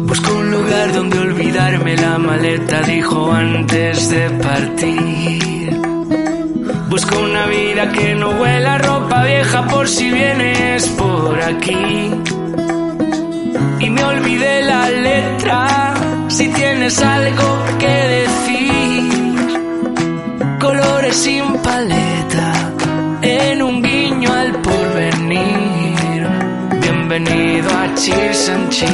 Busco un lugar donde olvidarme la maleta, dijo antes de partir. Busco una vida que no huela ropa vieja por si vienes por aquí. Y me olvidé la letra, si tienes algo que decir. Colores sin paleta, Cheers and Chic.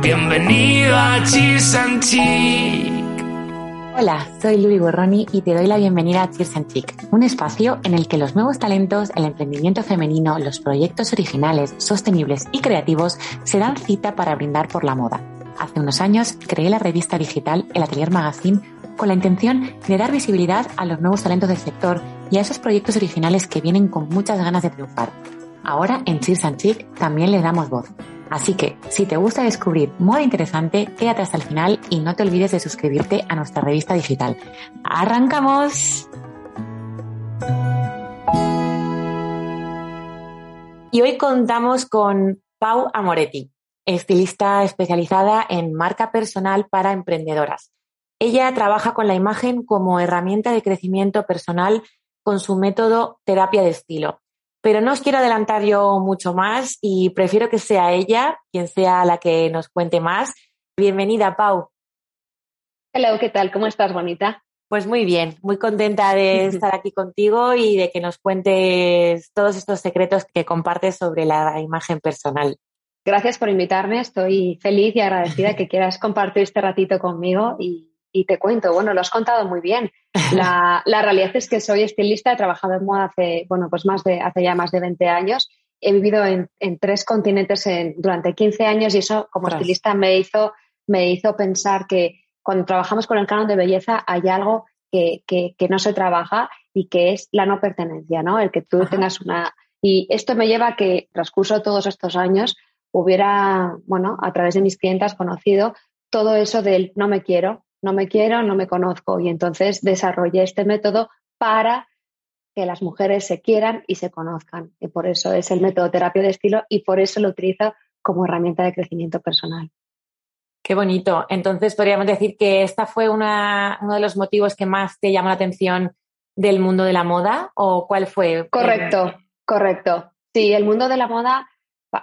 Bienvenido a Cheers and Chic. Hola, soy Luli Borroni y te doy la bienvenida a Cheers and Chic, un espacio en el que los nuevos talentos, el emprendimiento femenino, los proyectos originales, sostenibles y creativos se dan cita para brindar por la moda. Hace unos años creé la revista digital El Atelier Magazine con la intención de dar visibilidad a los nuevos talentos del sector y a esos proyectos originales que vienen con muchas ganas de triunfar. Ahora en Cheers and Chic también les damos voz. Así que, si te gusta descubrir moda interesante, quédate hasta el final y no te olvides de suscribirte a nuestra revista digital. ¡Arrancamos! Y hoy contamos con Pau Amoretti, estilista especializada en marca personal para emprendedoras. Ella trabaja con la imagen como herramienta de crecimiento personal con su método terapia de estilo. Pero no os quiero adelantar yo mucho más y prefiero que sea ella quien sea la que nos cuente más. Bienvenida, Pau. Hola, ¿qué tal? ¿Cómo estás, bonita? Pues muy bien, muy contenta de estar aquí contigo y de que nos cuentes todos estos secretos que compartes sobre la imagen personal. Gracias por invitarme, estoy feliz y agradecida que quieras compartir este ratito conmigo y y te cuento, bueno, lo has contado muy bien. La, la, realidad es que soy estilista, he trabajado en moda hace, bueno, pues más de, hace ya más de 20 años. He vivido en, en tres continentes en, durante 15 años y eso como estilista me hizo, me hizo pensar que cuando trabajamos con el canon de belleza hay algo que, que, que no se trabaja y que es la no pertenencia, ¿no? El que tú tengas una... Y esto me lleva a que, transcurso todos estos años, hubiera, bueno, a través de mis clientas conocido todo eso del no me quiero, no me quiero, no me conozco. Y entonces desarrollé este método para que las mujeres se quieran y se conozcan. Y por eso es el método terapia de estilo y por eso lo utilizo como herramienta de crecimiento personal. Qué bonito. Entonces podríamos decir que esta fue una, uno de los motivos que más te llamó la atención del mundo de la moda o cuál fue? Correcto, correcto. Sí, el mundo de la moda,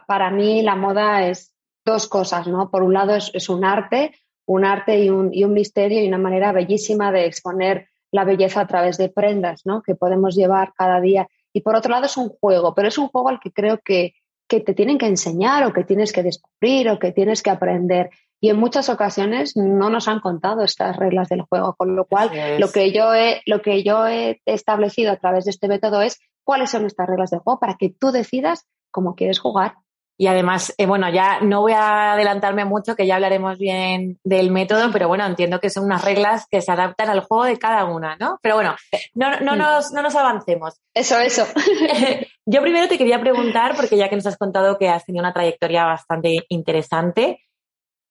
para mí la moda es dos cosas, ¿no? Por un lado es, es un arte, un arte y un, y un, misterio y una manera bellísima de exponer la belleza a través de prendas, ¿no? Que podemos llevar cada día. Y por otro lado es un juego, pero es un juego al que creo que, que te tienen que enseñar o que tienes que descubrir o que tienes que aprender. Y en muchas ocasiones no nos han contado estas reglas del juego, con lo cual lo que, yo he, lo que yo he establecido a través de este método es cuáles son estas reglas del juego para que tú decidas cómo quieres jugar. Y además, eh, bueno, ya no voy a adelantarme mucho, que ya hablaremos bien del método, pero bueno, entiendo que son unas reglas que se adaptan al juego de cada una, ¿no? Pero bueno, no, no, nos, no nos avancemos. Eso, eso. Yo primero te quería preguntar, porque ya que nos has contado que has tenido una trayectoria bastante interesante,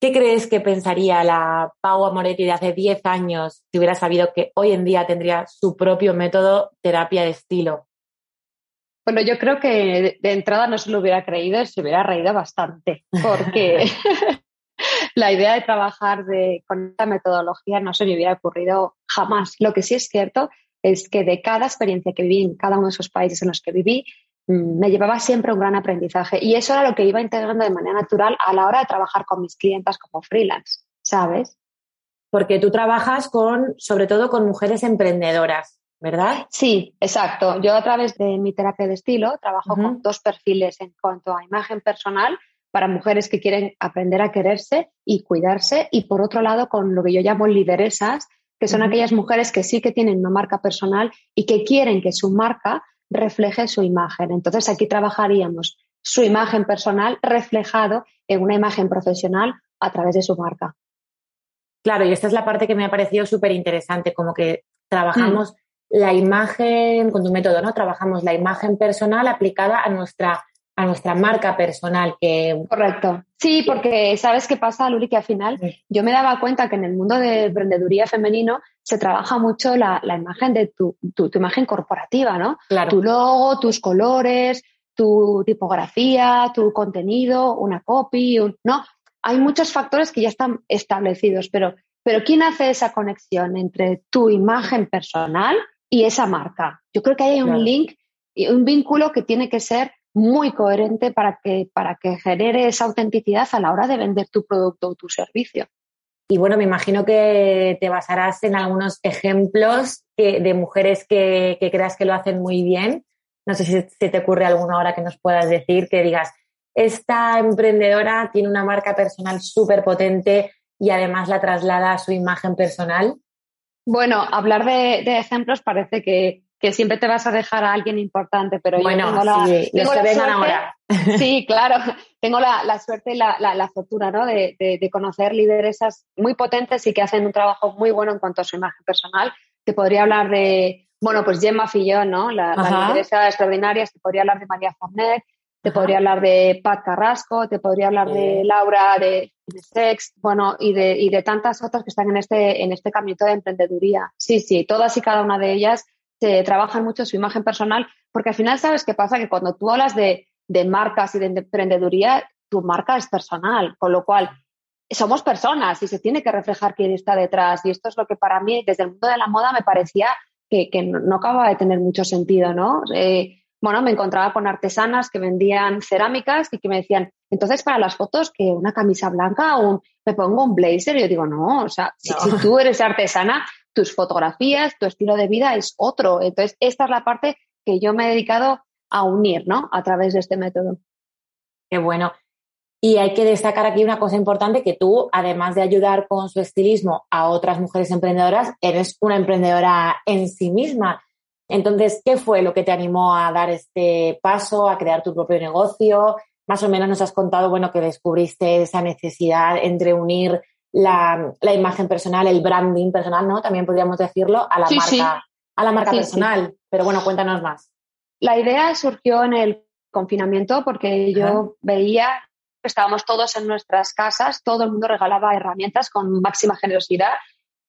¿qué crees que pensaría la Pau Amoretti de hace 10 años si hubiera sabido que hoy en día tendría su propio método terapia de estilo? Bueno, yo creo que de entrada no se lo hubiera creído y se hubiera reído bastante, porque la idea de trabajar de, con esta metodología no se me hubiera ocurrido jamás. Lo que sí es cierto es que de cada experiencia que viví en cada uno de esos países en los que viví, mm, me llevaba siempre un gran aprendizaje y eso era lo que iba integrando de manera natural a la hora de trabajar con mis clientas como freelance, ¿sabes? Porque tú trabajas con, sobre todo con mujeres emprendedoras. ¿Verdad? Sí, exacto. Yo a través de mi terapia de estilo trabajo con dos perfiles en cuanto a imagen personal para mujeres que quieren aprender a quererse y cuidarse y por otro lado con lo que yo llamo lideresas, que son aquellas mujeres que sí que tienen una marca personal y que quieren que su marca refleje su imagen. Entonces aquí trabajaríamos su imagen personal reflejado en una imagen profesional a través de su marca. Claro, y esta es la parte que me ha parecido súper interesante, como que trabajamos mm la imagen, con tu método, ¿no? Trabajamos la imagen personal aplicada a nuestra, a nuestra marca personal. Que... Correcto. Sí, porque ¿sabes qué pasa, Luli? Que al final yo me daba cuenta que en el mundo de emprendeduría femenino se trabaja mucho la, la imagen de tu, tu, tu, imagen corporativa, ¿no? Claro. Tu logo, tus colores, tu tipografía, tu contenido, una copy, ¿no? Hay muchos factores que ya están establecidos, pero, pero ¿quién hace esa conexión entre tu imagen personal y esa marca? Yo creo que hay un link y un vínculo que tiene que ser muy coherente para que, para que genere esa autenticidad a la hora de vender tu producto o tu servicio. Y bueno, me imagino que te basarás en algunos ejemplos de mujeres que, creas que lo hacen muy bien. No sé si se te ocurre alguna hora que nos puedas decir, que digas, esta emprendedora tiene una marca personal súper potente y además la traslada a su imagen personal. Bueno, hablar de, ejemplos parece que, siempre te vas a dejar a alguien importante, pero bueno, yo tengo la, sí, los que ahora. Sí, claro, tengo la, suerte y la, fortuna ¿no? de, conocer lideresas muy potentes y que hacen un trabajo muy bueno en cuanto a su imagen personal. Te podría hablar de, bueno, pues Gemma Fillón, ¿no? La, lideresa extraordinaria, te podría hablar de María Fornet, te podría hablar de Pat Carrasco, te podría hablar de Laura de, Sex, bueno, y de, y de tantas otras que están en este, en este camino de emprendeduría. Sí, sí, todas y cada una de ellas se trabajan mucho su imagen personal, porque al final sabes qué pasa, que cuando tú hablas de, de marcas y de emprendeduría, tu marca es personal, con lo cual somos personas y se tiene que reflejar quién está detrás. Y esto es lo que para mí, desde el mundo de la moda, me parecía que, no, acaba de tener mucho sentido, ¿no? Eh, bueno, me encontraba con artesanas que vendían cerámicas y que me decían, entonces para las fotos que una camisa blanca o me pongo un blazer y yo digo, no, o sea, si, tú eres artesana, tus fotografías, tu estilo de vida es otro. Entonces, esta es la parte que yo me he dedicado a unir, ¿no? A través de este método. Qué bueno. Y hay que destacar aquí una cosa importante, que tú, además de ayudar con su estilismo a otras mujeres emprendedoras, eres una emprendedora en sí misma. Entonces, ¿qué fue lo que te animó a dar este paso, a crear tu propio negocio? Más o menos nos has contado, bueno, que descubriste esa necesidad entre unir la, imagen personal, el branding personal, ¿no? También podríamos decirlo, a la marca, A la marca personal. Pero bueno, cuéntanos más. La idea surgió en el confinamiento porque yo veía que estábamos todos en nuestras casas, todo el mundo regalaba herramientas con máxima generosidad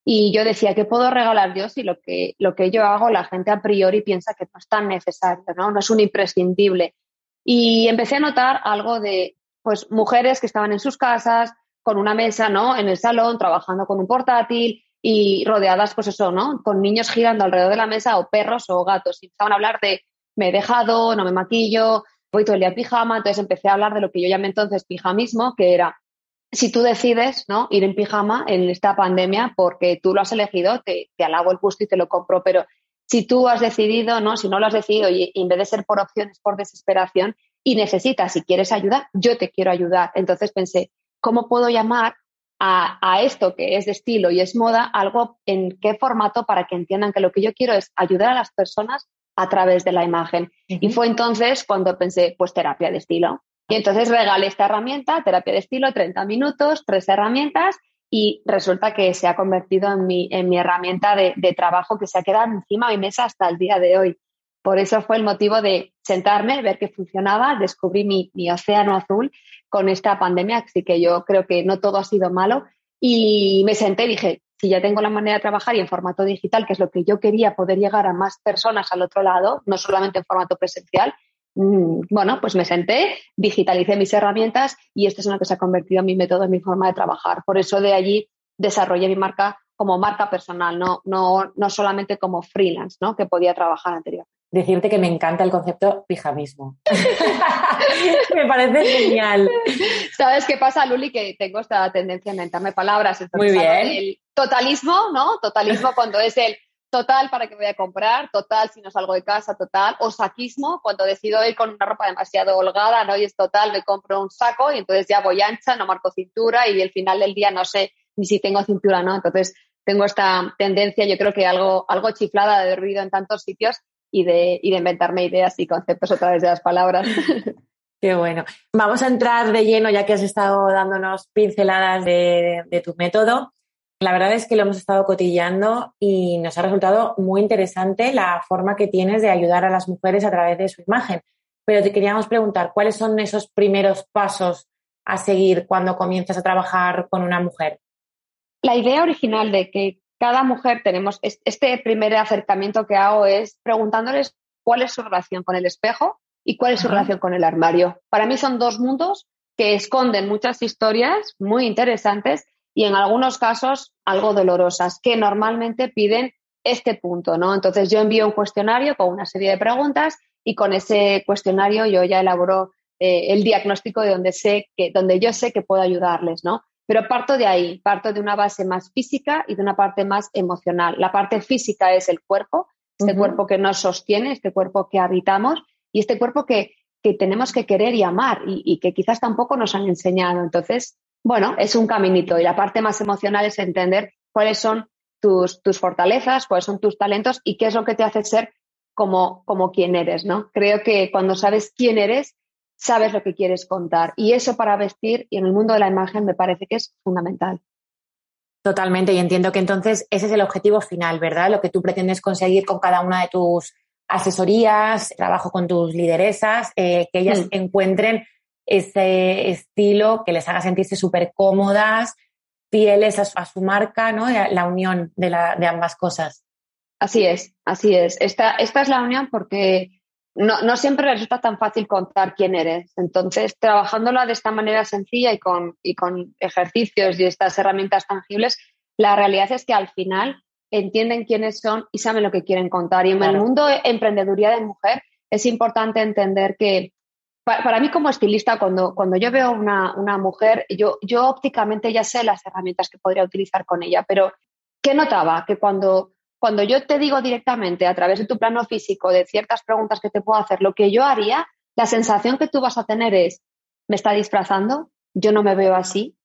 y yo decía, ¿qué puedo regalar yo si lo que, lo que yo hago la gente a priori piensa que no es tan necesario, ¿no? no es un imprescindible? Y empecé a notar algo de pues mujeres que estaban en sus casas con una mesa, ¿no? En el salón, trabajando con un portátil y rodeadas, pues eso, ¿no? Con niños girando alrededor de la mesa o perros o gatos. Y empezaban a hablar de me he dejado, no me maquillo, voy todo el día en pijama. Entonces empecé a hablar de lo que yo llamé entonces pijamismo, que era si tú decides ¿no? ir en pijama en esta pandemia porque tú lo has elegido, te, te alabo el gusto y te lo compro, pero si tú has decidido, ¿no? si no lo has decidido y, en vez de ser por opciones, por desesperación y necesitas, si quieres ayudar, yo te quiero ayudar. Entonces pensé, ¿cómo puedo llamar a, a, esto que es de estilo y es moda algo en qué formato para que entiendan que lo que yo quiero es ayudar a las personas a través de la imagen. Y fue entonces cuando pensé, pues terapia de estilo. Y entonces regalé esta herramienta, terapia de estilo, 30 minutos, tres herramientas, y resulta que se ha convertido en mi, en mi herramienta de, trabajo que se ha quedado encima de mi mesa hasta el día de hoy. Por eso fue el motivo de sentarme, ver que funcionaba, descubrí mi, mi océano azul con esta pandemia, así que yo creo que no todo ha sido malo. Y me senté y dije, si ya tengo la manera de trabajar y en formato digital, que es lo que yo quería, poder llegar a más personas al otro lado, no solamente en formato presencial, bueno, pues me senté, digitalicé mis herramientas y esto es lo que se ha convertido en mi método, en mi forma de trabajar. Por eso de allí desarrollé mi marca como marca personal, no, no, no solamente como freelance, ¿no? Que podía trabajar anteriormente decirte que me encanta el concepto pijamismo. me parece genial. ¿Sabes qué pasa, Luli? Que tengo esta tendencia a inventarme palabras. Muy bien. El totalismo, ¿no? Totalismo cuando es el total para que voy a comprar, total si no salgo de casa, total. O saquismo, cuando decido ir con una ropa demasiado holgada, ¿no? Y es total, me compro un saco y entonces ya voy ancha, no marco cintura y al final del día no sé ni si tengo cintura, ¿no? Entonces tengo esta tendencia, yo creo que algo, algo chiflada de haber vivido en tantos sitios y de, y de inventarme ideas y conceptos a través de las palabras. Qué bueno. Vamos a entrar de lleno, ya que has estado dándonos pinceladas de, de, tu método. La verdad es que lo hemos estado cotillando y nos ha resultado muy interesante la forma que tienes de ayudar a las mujeres a través de su imagen. Pero te queríamos preguntar, ¿cuáles son esos primeros pasos a seguir cuando comienzas a trabajar con una mujer? La idea original de que cada mujer tenemos, este primer acercamiento que hago es preguntándoles cuál es su relación con el espejo y cuál es su relación con el armario. Para mí son dos mundos que esconden muchas historias muy interesantes y en algunos casos algo dolorosas, que normalmente piden este punto, ¿no? Entonces yo envío un cuestionario con una serie de preguntas y con ese cuestionario yo ya elaboro eh, el diagnóstico de donde sé que, donde yo sé que puedo ayudarles, ¿no? Pero parto de ahí, parto de una base más física y de una parte más emocional. La parte física es el cuerpo, este cuerpo que nos sostiene, este cuerpo que habitamos y este cuerpo que, que tenemos que querer y amar y, y, que quizás tampoco nos han enseñado. Entonces, bueno, es un caminito y la parte más emocional es entender cuáles son tus, tus fortalezas, cuáles son tus talentos y qué es lo que te hace ser como, como quien eres, ¿no? Creo que cuando sabes quién eres, sabes lo que quieres contar. Y eso para vestir y en el mundo de la imagen me parece que es fundamental. Totalmente, y entiendo que entonces ese es el objetivo final, ¿verdad? Lo que tú pretendes conseguir con cada una de tus asesorías, trabajo con tus lideresas, eh, que ellas mm. encuentren ese estilo que les haga sentirse súper cómodas, fieles a su, marca, ¿no? La unión de, la, de, ambas cosas. Así es, así es. Esta, esta es la unión porque no, no, siempre resulta tan fácil contar quién eres. Entonces, trabajándola de esta manera sencilla y con, y con ejercicios y estas herramientas tangibles, la realidad es que al final entienden quiénes son y saben lo que quieren contar. Y en el mundo de emprendeduría de mujer es importante entender que para, mí como estilista, cuando, cuando yo veo una, una mujer, yo, yo ópticamente ya sé las herramientas que podría utilizar con ella, pero ¿qué notaba? Que cuando cuando yo te digo directamente a través de tu plano físico de ciertas preguntas que te puedo hacer, lo que yo haría, la sensación que tú vas a tener es, me está disfrazando, yo no me veo así,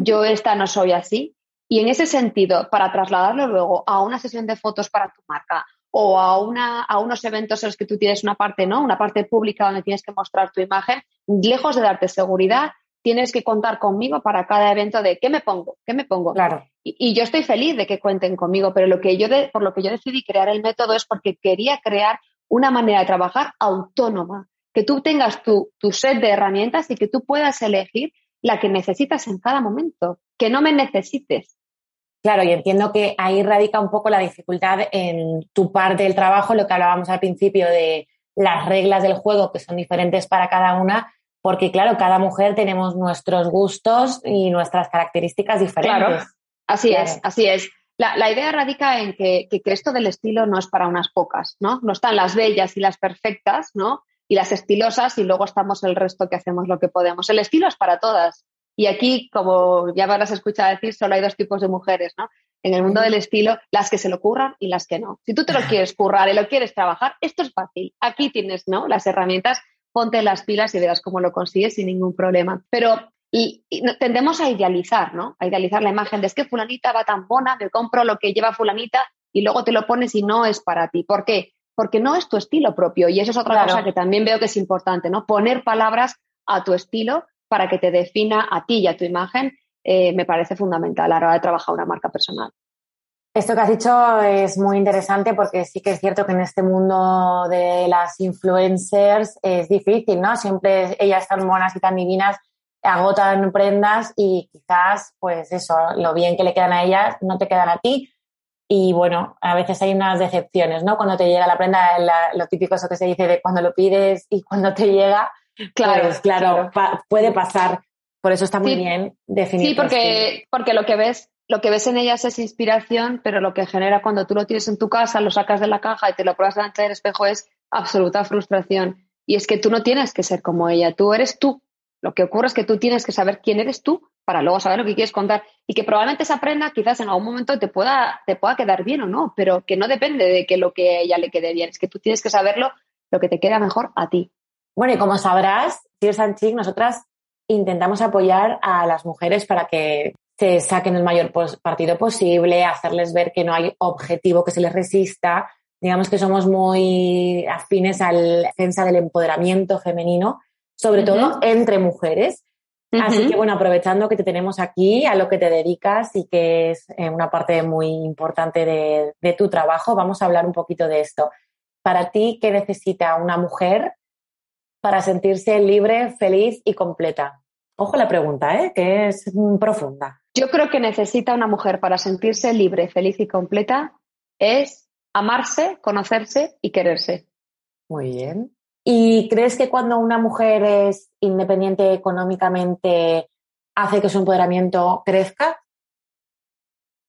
yo esta no soy así. Y en ese sentido, para trasladarlo luego a una sesión de fotos para tu marca o a, una, a unos eventos en los que tú tienes una parte, ¿no? Una parte pública donde tienes que mostrar tu imagen, lejos de darte seguridad, tienes que contar conmigo para cada evento de qué me pongo, qué me pongo. Claro. Y, yo estoy feliz de que cuenten conmigo, pero lo que yo por lo que yo decidí crear el método es porque quería crear una manera de trabajar autónoma, que tú tengas tu, tu set de herramientas y que tú puedas elegir la que necesitas en cada momento, que no me necesites. Claro, y entiendo que ahí radica un poco la dificultad en tu parte del trabajo, lo que hablábamos al principio de las reglas del juego que son diferentes para cada una, porque claro, cada mujer tenemos nuestros gustos y nuestras características diferentes. Claro, así es, así es. La, idea radica en que, que, esto del estilo no es para unas pocas, ¿no? No están las bellas y las perfectas, ¿no? Y las estilosas y luego estamos el resto que hacemos lo que podemos. El estilo es para todas. Y aquí, como ya habrás escuchado decir, solo hay dos tipos de mujeres, ¿no? En el mundo del estilo, las que se lo curran y las que no. Si tú te lo quieres currar y lo quieres trabajar, esto es fácil. Aquí tienes, ¿no? Las herramientas ponte las pilas y verás cómo lo consigues sin ningún problema. Pero y, tendemos a idealizar, ¿no? A idealizar la imagen de es que fulanita va tan bona, me compro lo que lleva fulanita y luego te lo pones y no es para ti. ¿Por qué? Porque no es tu estilo propio y eso es otra cosa que también veo que es importante, ¿no? Poner palabras a tu estilo para que te defina a ti y a tu imagen eh, me parece fundamental a la hora de trabajar una marca personal. Esto que has dicho es muy interesante porque sí que es cierto que en este mundo de las influencers es difícil, ¿no? Siempre ellas tan buenas y tan divinas agotan prendas y quizás, pues eso, lo bien que le quedan a ellas no te quedan a ti. Y bueno, a veces hay unas decepciones, ¿no? Cuando te llega la prenda, lo típico eso que se dice de cuando lo pides y cuando te llega, claro, pues, claro, puede pasar. Por eso está muy bien definir. Sí, porque, porque lo que ves lo que ves en ellas es inspiración, pero lo que genera cuando tú lo tienes en tu casa, lo sacas de la caja y te lo pruebas delante del espejo es absoluta frustración. Y es que tú no tienes que ser como ella, tú eres tú. Lo que ocurre es que tú tienes que saber quién eres tú para luego saber lo que quieres contar y que probablemente esa prenda quizás en algún momento te pueda, te pueda quedar bien o no, pero que no depende de que lo que a ella le quede bien, es que tú tienes que saberlo lo que te queda mejor a ti. Bueno, y como sabrás, Tears and nosotras intentamos apoyar a las mujeres para que se saquen el mayor partido posible, hacerles ver que no hay objetivo que se les resista. Digamos que somos muy afines a la defensa del empoderamiento femenino, sobre todo entre mujeres. Así que bueno, aprovechando que te tenemos aquí, a lo que te dedicas y que es eh, una parte muy importante de, de tu trabajo, vamos a hablar un poquito de esto. Para ti, ¿qué necesita una mujer para sentirse libre, feliz y completa? Ojo la pregunta, ¿eh? que es profunda. Yo creo que necesita una mujer para sentirse libre, feliz y completa es amarse, conocerse y quererse. Muy bien. ¿Y crees que cuando una mujer es independiente económicamente hace que su empoderamiento crezca?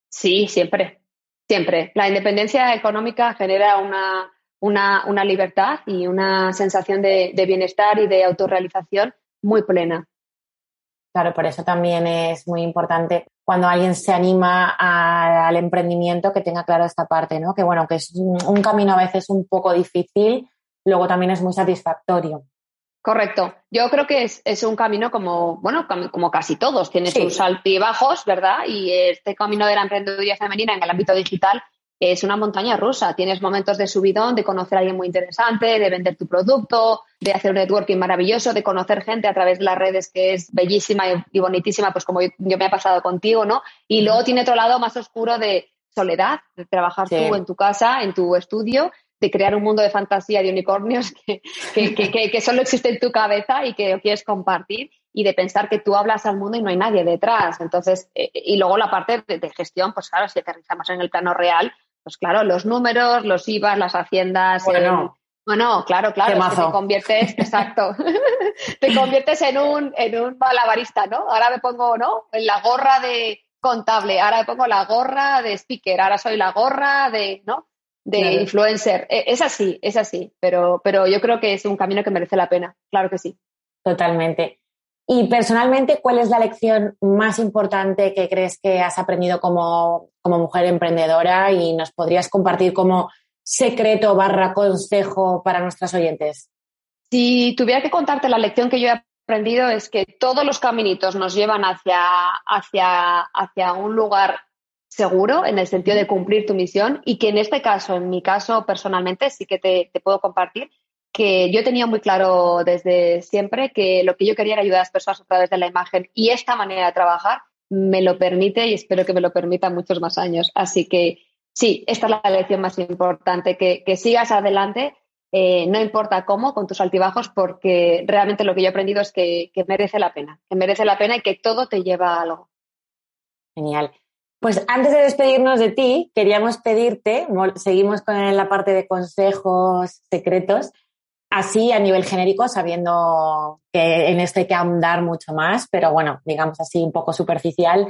Sí, siempre, siempre. La independencia económica genera una, una, libertad y una sensación de, bienestar y de autorrealización muy plena. Claro, por eso también es muy importante cuando alguien se anima al emprendimiento que tenga claro esta parte, ¿no? Que bueno, que es un camino a veces un poco difícil, luego también es muy satisfactorio. Correcto. Yo creo que es, un camino como, bueno, como casi todos. Tiene sus altibajos, ¿verdad? Y este camino de la emprendeduría femenina en el ámbito digital es una montaña rusa. Tienes momentos de subidón, de conocer a alguien muy interesante, de vender tu producto, de hacer un networking maravilloso, de conocer gente a través de las redes que es bellísima y, bonitísima, pues como yo, me he pasado contigo, ¿no? Y luego tiene otro lado más oscuro de soledad, de trabajar tú en tu casa, en tu estudio de crear un mundo de fantasía de unicornios que, que, solo existe en tu cabeza y que quieres compartir y de pensar que tú hablas al mundo y no hay nadie detrás. Entonces, eh, y luego la parte de, gestión, pues claro, si aterrizamos en el plano real, pues claro, los números, los IVAs, las haciendas. Bueno, bueno claro, claro, te conviertes, exacto, te conviertes en un, en un malabarista, ¿no? Ahora me pongo, ¿no? En la gorra de contable, ahora me pongo la gorra de speaker, ahora soy la gorra de, ¿no? de influencer. E, es así, es así, pero, pero yo creo que es un camino que merece la pena, claro que sí. Totalmente. Y personalmente, ¿cuál es la lección más importante que crees que has aprendido como, como mujer emprendedora y nos podrías compartir como secreto barra consejo para nuestras oyentes? Si tuviera que contarte la lección que yo he aprendido es que todos los caminitos nos llevan hacia, hacia, hacia un lugar seguro en el sentido de cumplir tu misión y que en este caso, en mi caso personalmente, sí que te, puedo compartir que yo tenía muy claro desde siempre que lo que yo quería era ayudar a las personas a través de la imagen y esta manera de trabajar me lo permite y espero que me lo permita muchos más años. Así que sí, esta es la lección más importante, que, sigas adelante, eh, no importa cómo, con tus altibajos, porque realmente lo que yo he aprendido es que, que merece la pena, que merece la pena y que todo te lleva a algo. Genial. Pues antes de despedirnos de ti, queríamos pedirte, seguimos con la parte de consejos secretos, así a nivel genérico, sabiendo que en esto hay que ahondar mucho más, pero bueno, digamos así un poco superficial,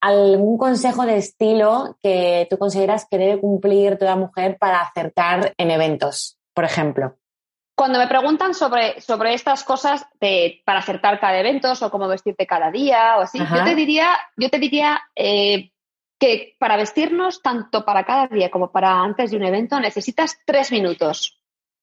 algún consejo de estilo que tú consideras que debe cumplir toda mujer para acertar en eventos, por ejemplo. Cuando me preguntan sobre, sobre estas cosas de, para acertar cada evento o cómo vestirte cada día o así, yo te diría, yo te diría eh, que para vestirnos, tanto para cada día como para antes de un evento, necesitas tres minutos.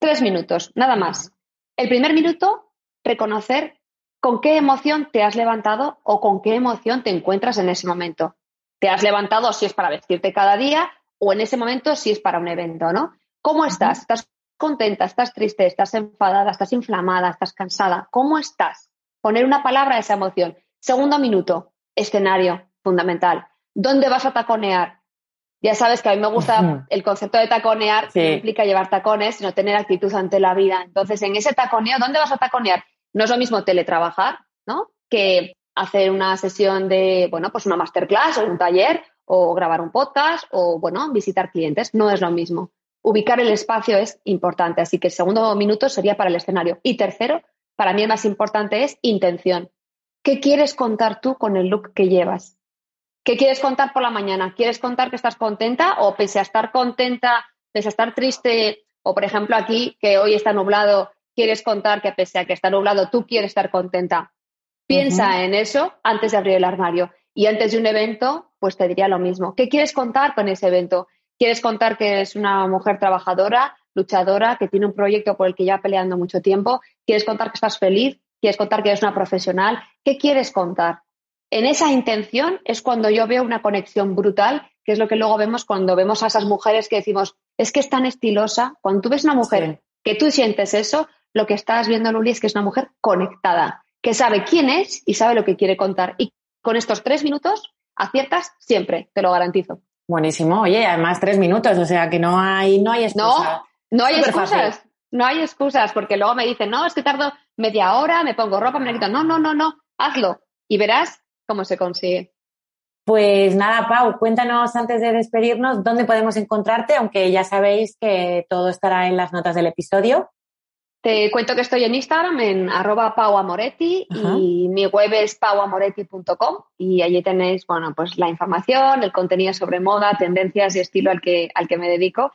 Tres minutos, nada más. El primer minuto, reconocer con qué emoción te has levantado o con qué emoción te encuentras en ese momento. Te has levantado si es para vestirte cada día o en ese momento si es para un evento, ¿no? ¿Cómo estás? ¿Estás contenta? ¿Estás triste? ¿Estás enfadada? ¿Estás inflamada? ¿Estás cansada? ¿Cómo estás? Poner una palabra a esa emoción. Segundo minuto, escenario, fundamental. ¿Dónde vas a taconear? Ya sabes que a mí me gusta el concepto de taconear, que no implica llevar tacones, sino tener actitud ante la vida. Entonces, en ese taconeo, ¿dónde vas a taconear? No es lo mismo teletrabajar, ¿no? Que hacer una sesión de, bueno, pues una masterclass o un taller o grabar un podcast o, bueno, visitar clientes. No es lo mismo. Ubicar el espacio es importante, así que el segundo minuto sería para el escenario. Y tercero, para mí el más importante es intención. ¿Qué quieres contar tú con el look que llevas? ¿Qué quieres contar por la mañana? ¿Quieres contar que estás contenta o pese a estar contenta, pese a estar triste o por ejemplo aquí que hoy está nublado, quieres contar que pese a que está nublado tú quieres estar contenta? Piensa en eso antes de abrir el armario y antes de un evento pues te diría lo mismo. ¿Qué quieres contar con ese evento? ¿Quieres contar que es una mujer trabajadora, luchadora, que tiene un proyecto por el que ya peleando mucho tiempo? ¿Quieres contar que estás feliz? ¿Quieres contar que eres una profesional? ¿Qué quieres contar? En esa intención es cuando yo veo una conexión brutal, que es lo que luego vemos cuando vemos a esas mujeres que decimos, es que es tan estilosa. Cuando tú ves una mujer que tú sientes eso, lo que estás viendo, Luli, es que es una mujer conectada, que sabe quién es y sabe lo que quiere contar. Y con estos tres minutos aciertas siempre, te lo garantizo. Buenísimo. Oye, además tres minutos, o sea que no hay, no hay excusas. No, no hay excusas. No hay excusas, porque luego me dicen, no, es que tardo media hora, me pongo ropa, me la quito. No, no, no, no, hazlo. Y verás cómo se consigue. Pues nada, Pau, cuéntanos antes de despedirnos dónde podemos encontrarte, aunque ya sabéis que todo estará en las notas del episodio. Te cuento que estoy en Instagram en arroba pauamoretti y mi web es pauamoretti.com y allí tenéis, bueno, pues la información, el contenido sobre moda, tendencias y estilo al que, al que me dedico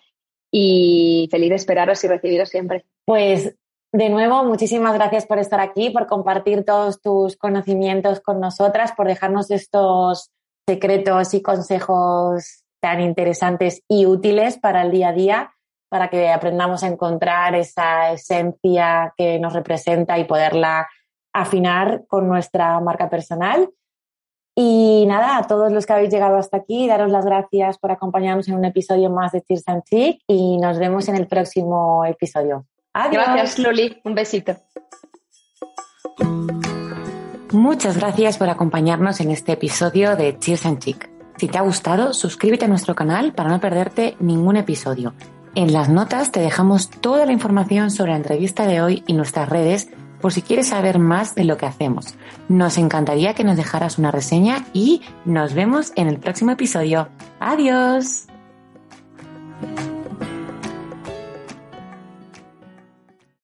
y feliz de esperaros y recibiros siempre. Pues de nuevo, muchísimas gracias por estar aquí, por compartir todos tus conocimientos con nosotras, por dejarnos estos secretos y consejos tan interesantes y útiles para el día a día para que aprendamos a encontrar esa esencia que nos representa y poderla afinar con nuestra marca personal. Y nada, a todos los que habéis llegado hasta aquí, daros las gracias por acompañarnos en un episodio más de Cheers and Chic y nos vemos en el próximo episodio. Adiós. Gracias, Luli. Un besito. Muchas gracias por acompañarnos en este episodio de Cheers and Chic. Si te ha gustado, suscríbete a nuestro canal para no perderte ningún episodio. En las notas te dejamos toda la información sobre la entrevista de hoy y nuestras redes por si quieres saber más de lo que hacemos. Nos encantaría que nos dejaras una reseña y nos vemos en el próximo episodio. Adiós.